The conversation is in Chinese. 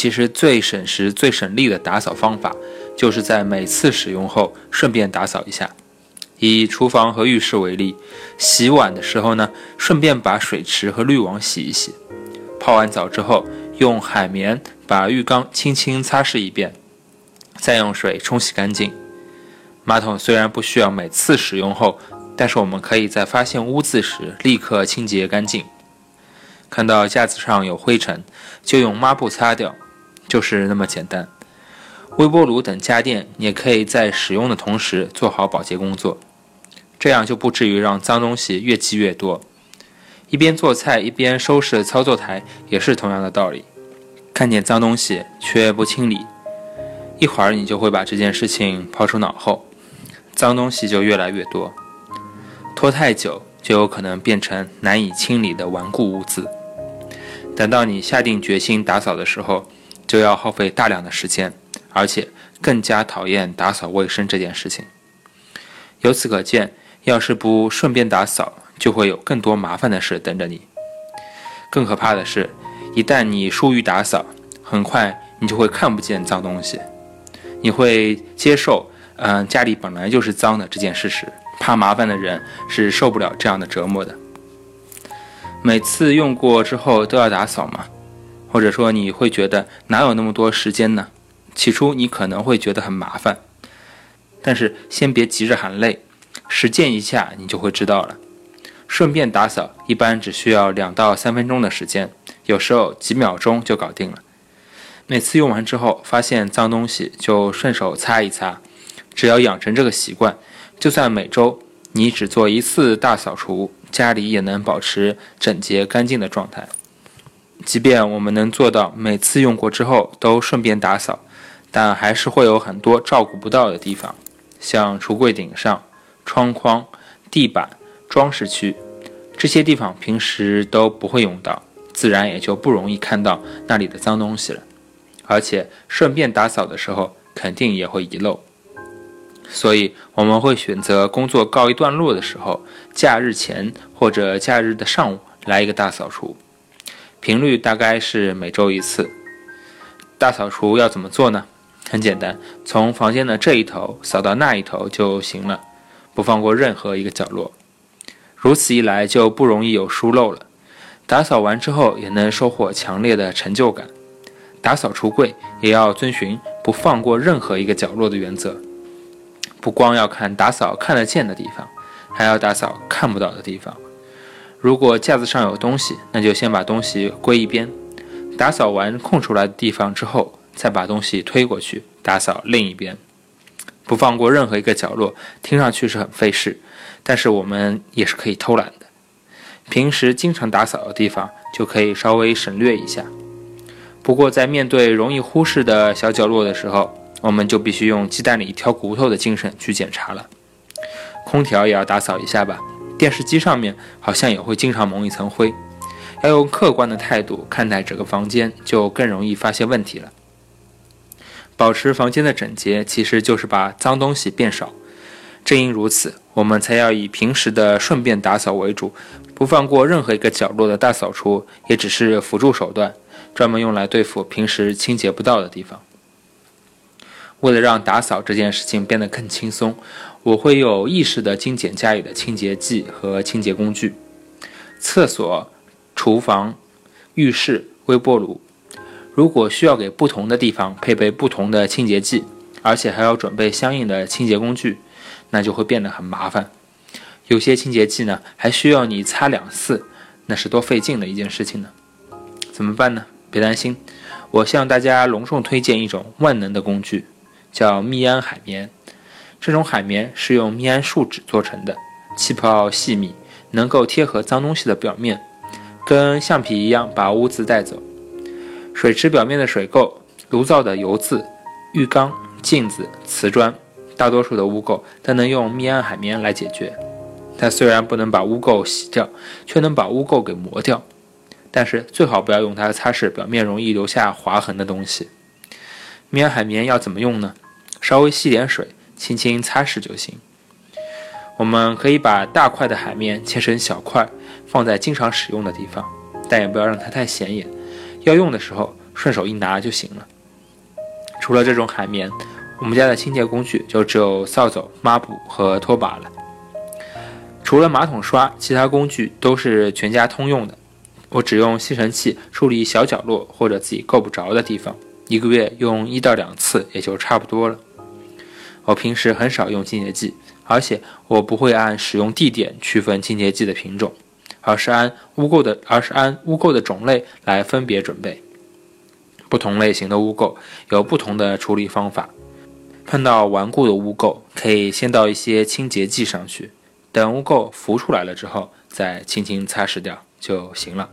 其实最省时、最省力的打扫方法，就是在每次使用后顺便打扫一下。以厨房和浴室为例，洗碗的时候呢，顺便把水池和滤网洗一洗；泡完澡之后，用海绵把浴缸轻轻擦拭一遍，再用水冲洗干净。马桶虽然不需要每次使用后，但是我们可以在发现污渍时立刻清洁干净。看到架子上有灰尘，就用抹布擦掉，就是那么简单。微波炉等家电也可以在使用的同时做好保洁工作。这样就不至于让脏东西越积越多。一边做菜一边收拾操作台也是同样的道理。看见脏东西却不清理，一会儿你就会把这件事情抛出脑后，脏东西就越来越多，拖太久就有可能变成难以清理的顽固污渍。等到你下定决心打扫的时候，就要耗费大量的时间，而且更加讨厌打扫卫生这件事情。由此可见。要是不顺便打扫，就会有更多麻烦的事等着你。更可怕的是，一旦你疏于打扫，很快你就会看不见脏东西。你会接受，嗯，家里本来就是脏的这件事实。怕麻烦的人是受不了这样的折磨的。每次用过之后都要打扫吗？或者说你会觉得哪有那么多时间呢？起初你可能会觉得很麻烦，但是先别急着喊累。实践一下，你就会知道了。顺便打扫一般只需要两到三分钟的时间，有时候几秒钟就搞定了。每次用完之后发现脏东西就顺手擦一擦，只要养成这个习惯，就算每周你只做一次大扫除，家里也能保持整洁干净的状态。即便我们能做到每次用过之后都顺便打扫，但还是会有很多照顾不到的地方，像橱柜顶上。窗框、地板、装饰区，这些地方平时都不会用到，自然也就不容易看到那里的脏东西了。而且顺便打扫的时候，肯定也会遗漏。所以我们会选择工作告一段落的时候，假日前或者假日的上午来一个大扫除，频率大概是每周一次。大扫除要怎么做呢？很简单，从房间的这一头扫到那一头就行了。不放过任何一个角落，如此一来就不容易有疏漏了。打扫完之后也能收获强烈的成就感。打扫橱柜也要遵循不放过任何一个角落的原则，不光要看打扫看得见的地方，还要打扫看不到的地方。如果架子上有东西，那就先把东西归一边。打扫完空出来的地方之后，再把东西推过去打扫另一边。不放过任何一个角落，听上去是很费事，但是我们也是可以偷懒的。平时经常打扫的地方，就可以稍微省略一下。不过在面对容易忽视的小角落的时候，我们就必须用鸡蛋里挑骨头的精神去检查了。空调也要打扫一下吧，电视机上面好像也会经常蒙一层灰。要用客观的态度看待整个房间，就更容易发现问题了。保持房间的整洁，其实就是把脏东西变少。正因如此，我们才要以平时的顺便打扫为主，不放过任何一个角落的大扫除，也只是辅助手段，专门用来对付平时清洁不到的地方。为了让打扫这件事情变得更轻松，我会有意识地精简家里的清洁剂和清洁工具。厕所、厨房、浴室、微波炉。如果需要给不同的地方配备不同的清洁剂，而且还要准备相应的清洁工具，那就会变得很麻烦。有些清洁剂呢，还需要你擦两次，那是多费劲的一件事情呢。怎么办呢？别担心，我向大家隆重推荐一种万能的工具，叫密安海绵。这种海绵是用密安树脂做成的，气泡细密，能够贴合脏东西的表面，跟橡皮一样把污渍带走。水池表面的水垢、炉灶的油渍、浴缸、镜子、瓷砖，大多数的污垢都能用密安海绵来解决。它虽然不能把污垢洗掉，却能把污垢给磨掉。但是最好不要用它擦拭表面容易留下划痕的东西。棉海绵要怎么用呢？稍微吸点水，轻轻擦拭就行。我们可以把大块的海绵切成小块，放在经常使用的地方，但也不要让它太显眼。要用的时候，顺手一拿就行了。除了这种海绵，我们家的清洁工具就只有扫帚、抹布和拖把了。除了马桶刷，其他工具都是全家通用的。我只用吸尘器处理小角落或者自己够不着的地方，一个月用一到两次也就差不多了。我平时很少用清洁剂，而且我不会按使用地点区分清洁剂的品种，而是按污垢的而是按污垢的种类来分别准备。不同类型的污垢有不同的处理方法。碰到顽固的污垢，可以先倒一些清洁剂上去，等污垢浮出来了之后，再轻轻擦拭掉就行了。